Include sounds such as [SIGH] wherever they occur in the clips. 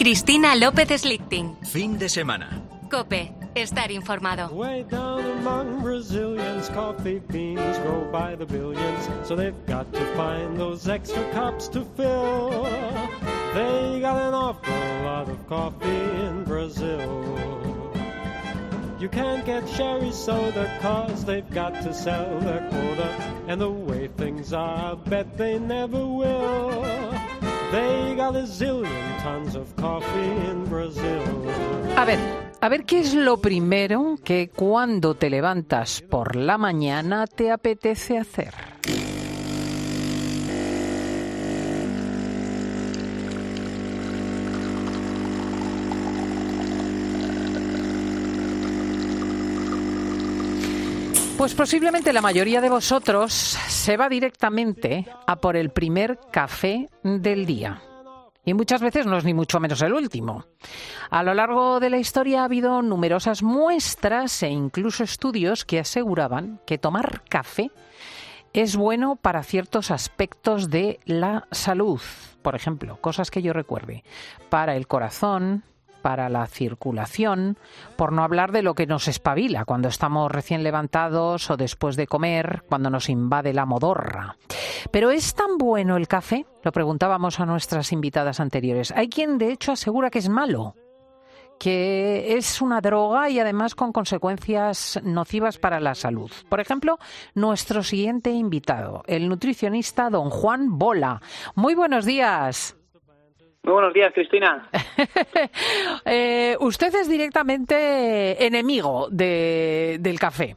Cristina López Slichting. Fin de semana. Cope, estar informado. Way down among Brazilians, coffee beans grow by the billions, so they've got to find those extra cups to fill. They got an awful lot of coffee in Brazil. You can't get sherry soda cause they've got to sell their quota. And the way things are, I bet they never will. They a ver, a ver qué es lo primero que cuando te levantas por la mañana te apetece hacer. Pues posiblemente la mayoría de vosotros se va directamente a por el primer café del día. Y muchas veces no es ni mucho menos el último. A lo largo de la historia ha habido numerosas muestras e incluso estudios que aseguraban que tomar café es bueno para ciertos aspectos de la salud. Por ejemplo, cosas que yo recuerde. Para el corazón, para la circulación, por no hablar de lo que nos espabila cuando estamos recién levantados o después de comer, cuando nos invade la modorra. Pero ¿es tan bueno el café? Lo preguntábamos a nuestras invitadas anteriores. Hay quien de hecho asegura que es malo que es una droga y además con consecuencias nocivas para la salud. Por ejemplo, nuestro siguiente invitado, el nutricionista don Juan Bola. Muy buenos días. Muy buenos días, Cristina. [LAUGHS] eh, usted es directamente enemigo de, del café.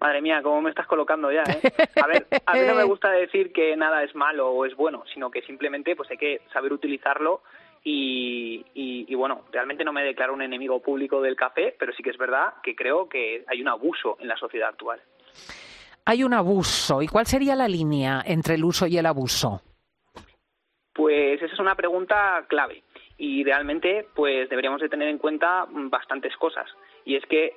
Madre mía, cómo me estás colocando ya, ¿eh? A ver, a mí no me [LAUGHS] gusta decir que nada es malo o es bueno, sino que simplemente pues hay que saber utilizarlo y, y, y, bueno, realmente no me declaro un enemigo público del café, pero sí que es verdad que creo que hay un abuso en la sociedad actual. Hay un abuso. ¿Y cuál sería la línea entre el uso y el abuso? Pues esa es una pregunta clave y realmente pues deberíamos de tener en cuenta bastantes cosas. Y es que,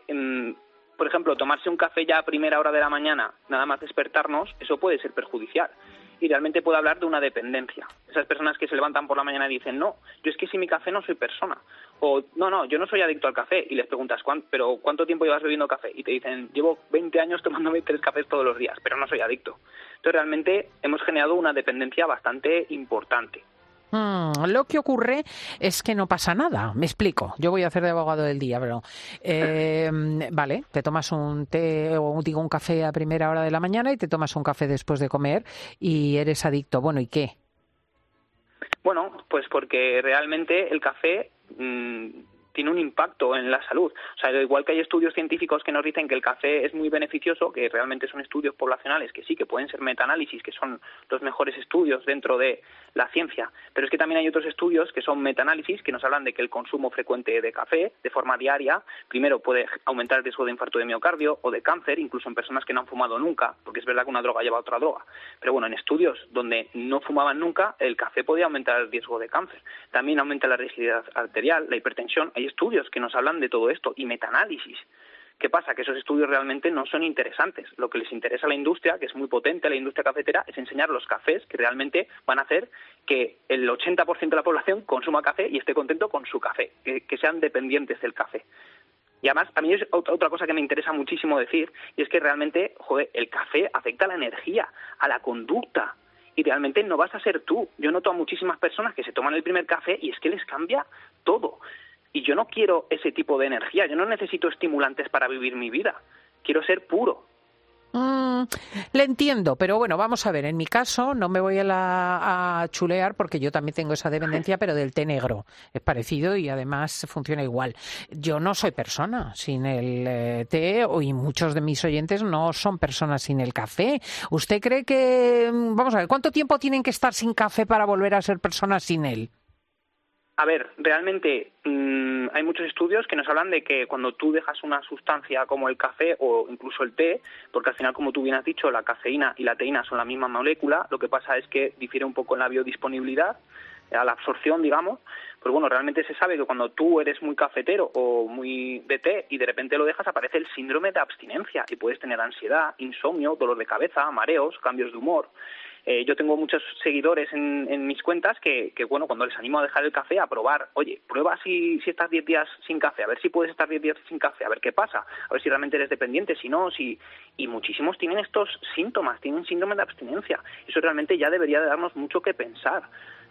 por ejemplo, tomarse un café ya a primera hora de la mañana, nada más despertarnos, eso puede ser perjudicial. Y realmente puede hablar de una dependencia. Esas personas que se levantan por la mañana y dicen, no, yo es que sin mi café no soy persona. O, no, no, yo no soy adicto al café. Y les preguntas, ¿pero cuánto tiempo llevas bebiendo café? Y te dicen, llevo 20 años tomándome tres cafés todos los días, pero no soy adicto. Entonces realmente hemos generado una dependencia bastante importante. Hmm, lo que ocurre es que no pasa nada. Me explico. Yo voy a hacer de abogado del día, pero eh, [LAUGHS] vale, te tomas un té o digo un café a primera hora de la mañana y te tomas un café después de comer y eres adicto. Bueno, ¿y qué? Bueno, pues porque realmente el café mmm, tiene un impacto en la salud. O sea, igual que hay estudios científicos que nos dicen que el café es muy beneficioso, que realmente son estudios poblacionales, que sí, que pueden ser metaanálisis, que son los mejores estudios dentro de la ciencia, pero es que también hay otros estudios que son metaanálisis, que nos hablan de que el consumo frecuente de café, de forma diaria, primero puede aumentar el riesgo de infarto de miocardio o de cáncer, incluso en personas que no han fumado nunca, porque es verdad que una droga lleva a otra droga. Pero bueno, en estudios donde no fumaban nunca, el café podía aumentar el riesgo de cáncer. También aumenta la rigidez arterial, la hipertensión. Estudios que nos hablan de todo esto y metaanálisis. ¿Qué pasa? Que esos estudios realmente no son interesantes. Lo que les interesa a la industria, que es muy potente, la industria cafetera, es enseñar los cafés que realmente van a hacer que el 80% de la población consuma café y esté contento con su café, que, que sean dependientes del café. Y además, a mí es otra cosa que me interesa muchísimo decir, y es que realmente, joder, el café afecta a la energía, a la conducta, y realmente no vas a ser tú. Yo noto a muchísimas personas que se toman el primer café y es que les cambia todo. Y yo no quiero ese tipo de energía, yo no necesito estimulantes para vivir mi vida, quiero ser puro. Mm, le entiendo, pero bueno, vamos a ver, en mi caso no me voy a, la, a chulear porque yo también tengo esa dependencia, [LAUGHS] pero del té negro. Es parecido y además funciona igual. Yo no soy persona sin el eh, té y muchos de mis oyentes no son personas sin el café. ¿Usted cree que, vamos a ver, cuánto tiempo tienen que estar sin café para volver a ser personas sin él? A ver, realmente mmm, hay muchos estudios que nos hablan de que cuando tú dejas una sustancia como el café o incluso el té, porque al final, como tú bien has dicho, la cafeína y la teína son la misma molécula, lo que pasa es que difiere un poco en la biodisponibilidad, a la absorción, digamos, pues bueno, realmente se sabe que cuando tú eres muy cafetero o muy de té y de repente lo dejas, aparece el síndrome de abstinencia y puedes tener ansiedad, insomnio, dolor de cabeza, mareos, cambios de humor. Eh, yo tengo muchos seguidores en, mis cuentas que, bueno, cuando les animo a dejar el café, a probar, oye, prueba si, si estás 10 días sin café, a ver si puedes estar 10 días sin café, a ver qué pasa, a ver si realmente eres dependiente, si no, si... Y muchísimos tienen estos síntomas, tienen síndrome de abstinencia. Eso realmente ya debería de darnos mucho que pensar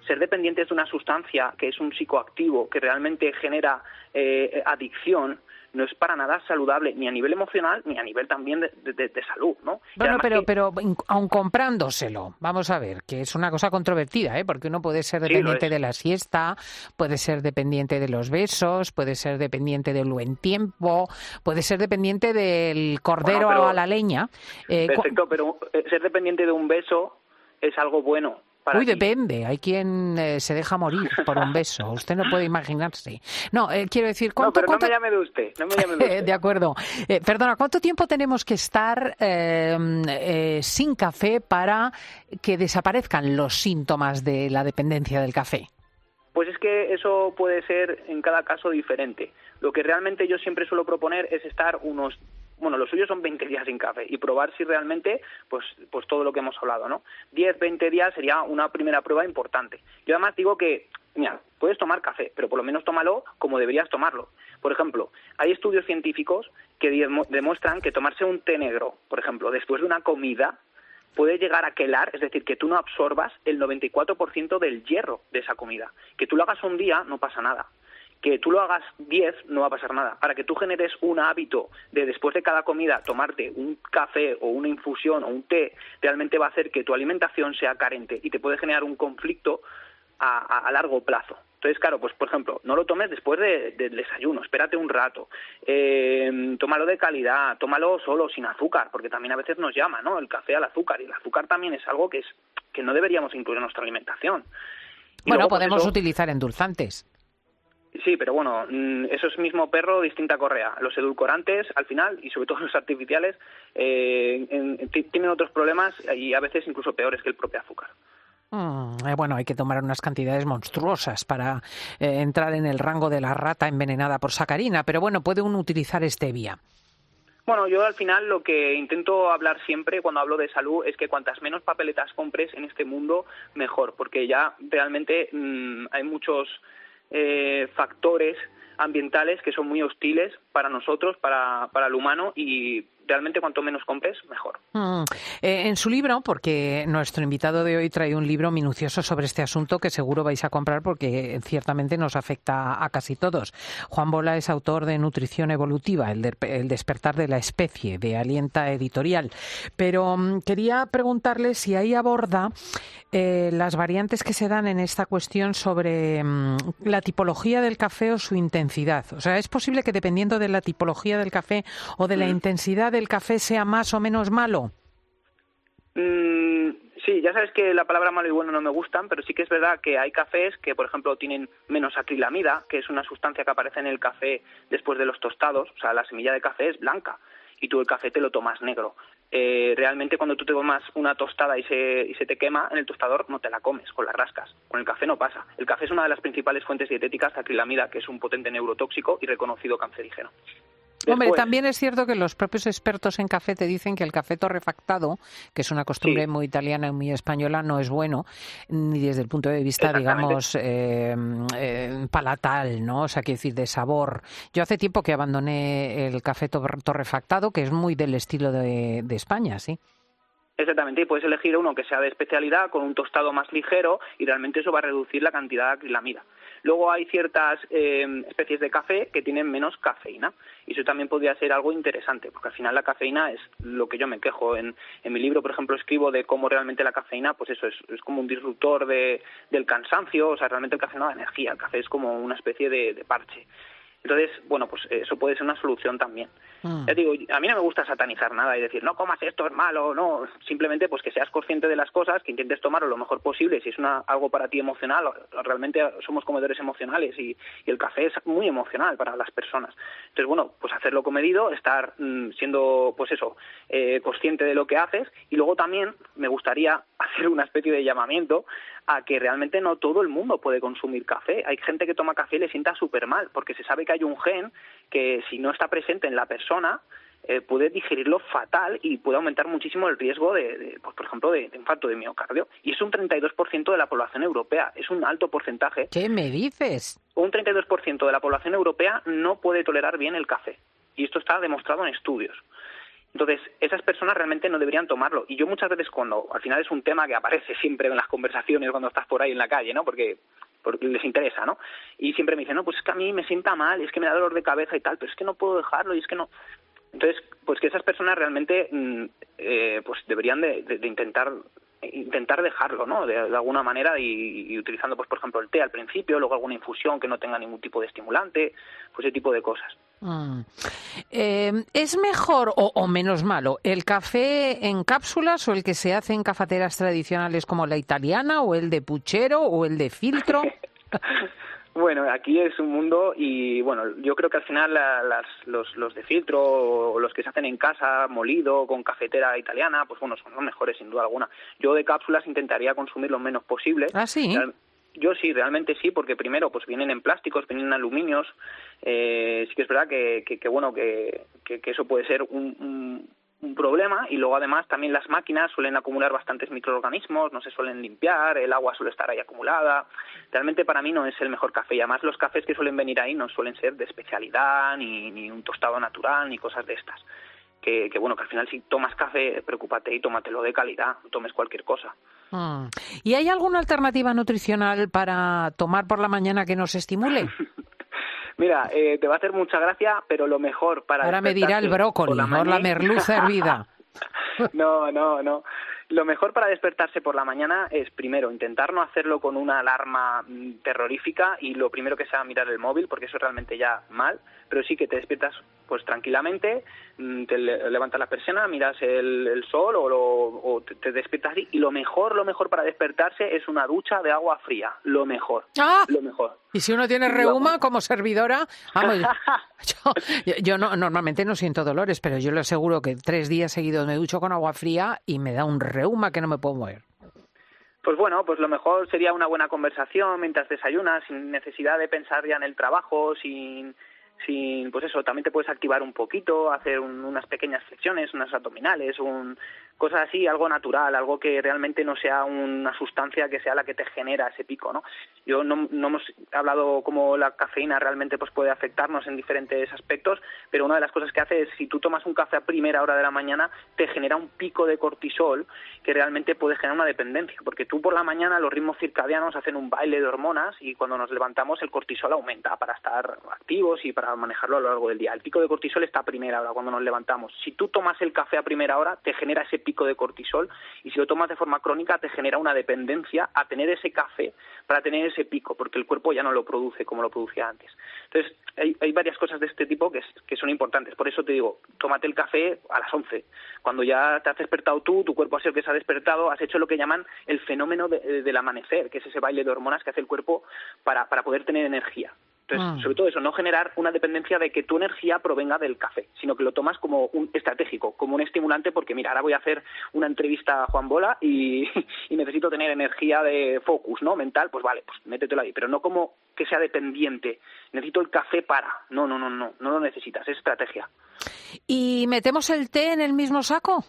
ser dependientes de una sustancia que es un psicoactivo, que realmente genera eh, adicción, no es para nada saludable ni a nivel emocional ni a nivel también de, salud, ¿no? Bueno, pero, pero aun comprándoselo, vamos a ver, que es una cosa controvertida, ¿eh? Porque uno puede ser dependiente de la siesta, puede ser dependiente de los besos, puede ser dependiente del buen tiempo, puede ser dependiente del cordero a la leña. Eh, perfecto, pero eh, ser dependiente de un beso es algo bueno Uy, depende. Hay quien eh, se deja morir por un beso. [LAUGHS] Usted no puede imaginarse. No, eh, quiero decir, ¿cuánto, no, pero no me llame de usted. No me llame de, [LAUGHS] usted. de acuerdo. Eh, perdona, ¿cuánto tiempo tenemos que estar sin café para que desaparezcan los síntomas de la dependencia del café? Pues es que eso puede ser en cada caso diferente. Lo que realmente yo siempre suelo proponer es estar unos bueno, los suyos son 20 días sin café y probar si realmente, pues, pues todo lo que hemos hablado, ¿no? 10, 20 días sería una primera prueba importante. Yo además digo que, mira, puedes tomar café, pero por lo menos tómalo como deberías tomarlo. Por ejemplo, hay estudios científicos que demuestran que tomarse un té negro, por ejemplo, después de una comida, puede llegar a quelar, es decir, que tú no absorbas el 94% del hierro de esa comida. Que tú lo hagas un día no pasa nada que tú lo hagas 10 no va a pasar nada. Para que tú generes un hábito de después de cada comida tomarte un café o una infusión o un té, realmente va a hacer que tu alimentación sea carente y te puede generar un conflicto a, largo plazo. Entonces, claro, pues por ejemplo, no lo tomes después del desayuno, espérate un rato, eh, tómalo de calidad, tómalo solo, sin azúcar, porque también a veces nos llama, ¿no? El café al azúcar, y el azúcar también es algo que, es, que no deberíamos incluir en nuestra alimentación. bueno, podemos utilizar endulzantes. Sí, pero bueno, mm, eso es mismo perro, distinta correa. Los edulcorantes, al final, y sobre todo los artificiales, eh, tienen otros problemas y a veces incluso peores que el propio azúcar. Mm, eh, bueno, hay que tomar unas cantidades monstruosas para eh, entrar en el rango de la rata envenenada por sacarina, pero bueno, puede uno utilizar stevia. Bueno, yo al final lo que intento hablar siempre cuando hablo de salud es que cuantas menos papeletas compres en este mundo, mejor, porque ya realmente mm, hay muchos eh, factores ambientales que son muy hostiles para nosotros, para, para el humano y realmente cuanto menos compres, mejor. Mm. Eh, en su libro, porque nuestro invitado de hoy trae un libro minucioso sobre este asunto que seguro vais a comprar porque ciertamente nos afecta a casi todos. Juan Bola es autor de Nutrición Evolutiva, el, despertar de la especie, de Alienta Editorial. Pero mm, quería preguntarle si ahí aborda eh, las variantes que se dan en esta cuestión sobre mm, la tipología del café o su intensidad. O sea, ¿es posible que dependiendo de la tipología del café o de la intensidad del café sea más o menos malo? Mm, sí, ya sabes que la palabra malo y bueno no me gustan, pero sí que es verdad que hay cafés que, por ejemplo, tienen menos acrilamida, que es una sustancia que aparece en el café después de los tostados. O sea, la semilla de café es blanca y tú el café te lo tomas negro. Eh, realmente cuando tú te tomas una tostada y se, y se te quema en el tostador no te la comes con las rascas. Con el café no pasa. El café es una de las principales fuentes dietéticas de acrilamida, que es un potente neurotóxico y reconocido cancerígeno. Hombre, también es cierto que los propios expertos en café te dicen que el café torrefactado, que es una costumbre muy italiana y muy española, no es bueno, ni desde el punto de vista, digamos, eh, eh, palatal, ¿no? O sea, quiero decir, de sabor. Yo hace tiempo que abandoné el café torrefactado, que es muy del estilo de, de España, ¿sí? Exactamente, y puedes elegir uno que sea de especialidad, con un tostado más ligero, y realmente eso va a reducir la cantidad de acrilamida. Luego hay ciertas eh, especies de café que tienen menos cafeína y eso también podría ser algo interesante porque al final la cafeína es lo que yo me quejo. En, mi libro, por ejemplo, escribo de cómo realmente la cafeína, pues eso es, es como un disruptor de, del cansancio, o sea, realmente el café no da energía, el café es como una especie de parche. Entonces, bueno, pues eso puede ser una solución también. Mm. Ya digo, a mí no me gusta satanizar nada y decir, no comas esto, es malo, no. Simplemente, pues que seas consciente de las cosas, que intentes tomarlo lo mejor posible. Si es una, algo para ti emocional, realmente somos comedores emocionales y, el café es muy emocional para las personas. Entonces, bueno, pues hacerlo comedido, estar mm, siendo, pues eso, eh, consciente de lo que haces y luego también me gustaría [LAUGHS] hacer una especie de llamamiento a que realmente no todo el mundo puede consumir café. Hay gente que toma café y le sienta súper mal, porque se sabe que hay un gen que si no está presente en la persona, eh, puede digerirlo fatal y puede aumentar muchísimo el riesgo de, pues, por ejemplo, de, de, infarto de miocardio. Y es un 32% de la población europea, es un alto porcentaje. ¿Qué me dices? Un 32% de la población europea no puede tolerar bien el café. Y esto está demostrado en estudios. Entonces, esas personas realmente no deberían tomarlo. Y yo muchas veces cuando, al final es un tema que aparece siempre en las conversaciones cuando estás por ahí en la calle, ¿no? Porque, porque les interesa, ¿no? Y siempre me dicen, no, pues es que a mí me sienta mal, es que me da dolor de cabeza y tal, pero es que no puedo dejarlo y es que no. Entonces, pues que esas personas realmente mm, eh, pues deberían de, de, de, intentar intentar dejarlo, ¿no? De, de alguna manera y, y, utilizando, pues por ejemplo, el té al principio, luego alguna infusión que no tenga ningún tipo de estimulante, pues ese tipo de cosas. Mm. Eh, ¿Es mejor o, o, menos malo el café en cápsulas o el que se hace en cafeteras tradicionales como la italiana o el de puchero o el de filtro? [LAUGHS] Bueno, aquí es un mundo y bueno, yo creo que al final la, las, los, los de filtro o los que se hacen en casa, molido, con cafetera italiana, pues bueno, son los mejores sin duda alguna. Yo de cápsulas intentaría consumir lo menos posible. Ah, sí. Yo sí, realmente sí, porque primero pues vienen en plásticos, vienen en aluminios. Eh, sí que es verdad que, que, que bueno, que, que, que, eso puede ser un, un un problema y luego además también las máquinas suelen acumular bastantes microorganismos, no se suelen limpiar, el agua suele estar ahí acumulada. Realmente para mí no es el mejor café y además los cafés que suelen venir ahí no suelen ser de especialidad ni, ni un tostado natural ni cosas de estas. Que, que, bueno, que al final si tomas café, preocúpate y tómatelo de calidad, no tomes cualquier cosa. Mm. ¿Y hay alguna alternativa nutricional para tomar por la mañana que nos estimule? [LAUGHS] Mira, eh, te va a hacer mucha gracia, pero lo mejor para... Ahora me dirá el brócoli, la, no la merluza hervida. [LAUGHS] no, no, no. Lo mejor para despertarse por la mañana es primero intentar no hacerlo con una alarma terrorífica y lo primero que sea mirar el móvil, porque eso es realmente ya mal, pero sí que te despiertas pues tranquilamente, te levantas la persiana, miras el, el sol o, lo, o te, te, despiertas así y lo mejor, lo mejor para despertarse es una ducha de agua fría, lo mejor, ¡Ah! lo mejor. Y si uno tiene reuma como servidora, vamos, [LAUGHS] yo, yo no, normalmente no siento dolores, pero yo le aseguro que tres días seguidos me ducho con agua fría y me da un reuma que no me puedo mover. Pues bueno, pues lo mejor sería una buena conversación mientras desayunas, sin necesidad de pensar ya en el trabajo, sin sin, pues eso, también te puedes activar un poquito, hacer un, unas pequeñas flexiones, unas abdominales, un, cosas así, algo natural, algo que realmente no sea una sustancia que sea la que te genera ese pico, ¿no? Yo no, no hemos hablado cómo la cafeína realmente pues puede afectarnos en diferentes aspectos, pero una de las cosas que hace es si tú tomas un café a primera hora de la mañana, te genera un pico de cortisol que realmente puede generar una dependencia, porque tú por la mañana los ritmos circadianos hacen un baile de hormonas y cuando nos levantamos el cortisol aumenta para estar activos y para manejarlo a lo largo del día. El pico de cortisol está a primera hora cuando nos levantamos. Si tú tomas el café a primera hora, te genera ese pico de cortisol y si lo tomas de forma crónica te genera una dependencia a tener ese café para tener ese pico, porque el cuerpo ya no lo produce como lo producía antes. Entonces, hay, hay varias cosas de este tipo que, son importantes. Por eso te digo, tómate el café a las 11. Cuando ya te has despertado tú, tu cuerpo ha sido que se ha despertado, has hecho lo que llaman el fenómeno de, del amanecer, que es ese baile de hormonas que hace el cuerpo para, para poder tener energía. Entonces, ah. sobre todo eso, no generar una dependencia de que tu energía provenga del café, sino que lo tomas como un estratégico, como un estimulante, porque mira, ahora voy a hacer una entrevista a Juan Bola y, [LAUGHS] y necesito tener energía de focus, ¿no? Mental, pues vale, pues métetelo ahí, pero no como que sea dependiente. Necesito el café para. No, no, no, no, no lo necesitas, es estrategia. ¿Y metemos el té en el mismo saco?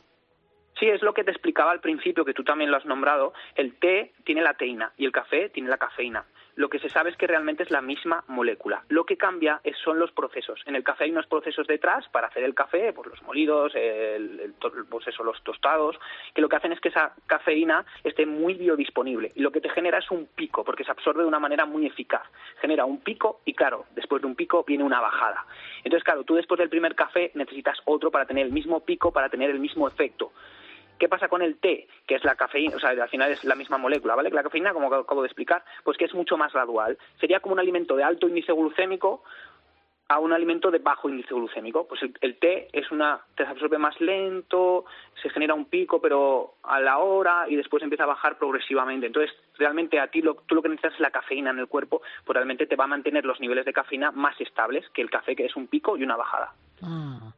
Sí, es lo que te explicaba al principio, que tú también lo has nombrado. El té tiene la teína y el café tiene la cafeína lo que se sabe es que realmente es la misma molécula. Lo que cambia es, son los procesos. En el café hay unos procesos detrás para hacer el café, pues los molidos, el, el, pues eso, los tostados, que lo que hacen es que esa cafeína esté muy biodisponible y lo que te genera es un pico, porque se absorbe de una manera muy eficaz. Genera un pico y claro, después de un pico viene una bajada. Entonces, claro, tú después del primer café necesitas otro para tener el mismo pico, para tener el mismo efecto. ¿Qué pasa con el té? Que es la cafeína, o sea, al final es la misma molécula, ¿vale? La cafeína, como acabo de explicar, pues que es mucho más gradual. Sería como un alimento de alto índice glucémico a un alimento de bajo índice glucémico. Pues el, el, té es una, te absorbe más lento, se genera un pico, pero a la hora y después empieza a bajar progresivamente. Entonces, realmente a ti lo, tú lo que necesitas es la cafeína en el cuerpo, pues realmente te va a mantener los niveles de cafeína más estables que el café, que es un pico y una bajada. Ah.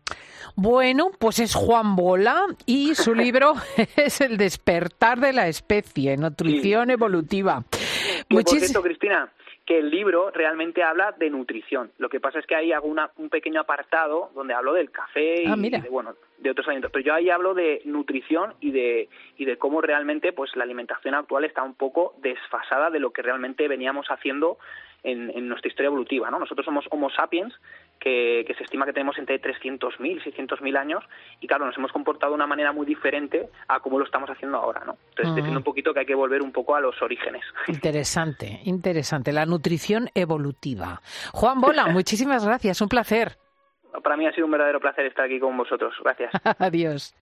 Bueno, pues es Juan Bola y su [LAUGHS] libro es El despertar de la especie, nutrición sí. evolutiva. Cierto, Cristina, que el libro realmente habla de nutrición. Lo que pasa es que ahí hago un pequeño apartado donde hablo del café y, ah, de, bueno, de otros alimentos. Pero yo ahí hablo de nutrición y de, y de cómo realmente pues la alimentación actual está un poco desfasada de lo que realmente veníamos haciendo en, nuestra historia evolutiva. ¿no? Nosotros somos Homo sapiens, que, se estima que tenemos entre 300.000 y 600.000 años, y claro, nos hemos comportado de una manera muy diferente a cómo lo estamos haciendo ahora. ¿no? Entonces, diciendo un poquito que hay que volver un poco a los orígenes. [LAUGHS] Interesante, interesante. La nutrición evolutiva. Juan Bola, [LAUGHS] muchísimas gracias, un placer. Para mí ha sido un verdadero placer estar aquí con vosotros. Gracias. [LAUGHS] Adiós.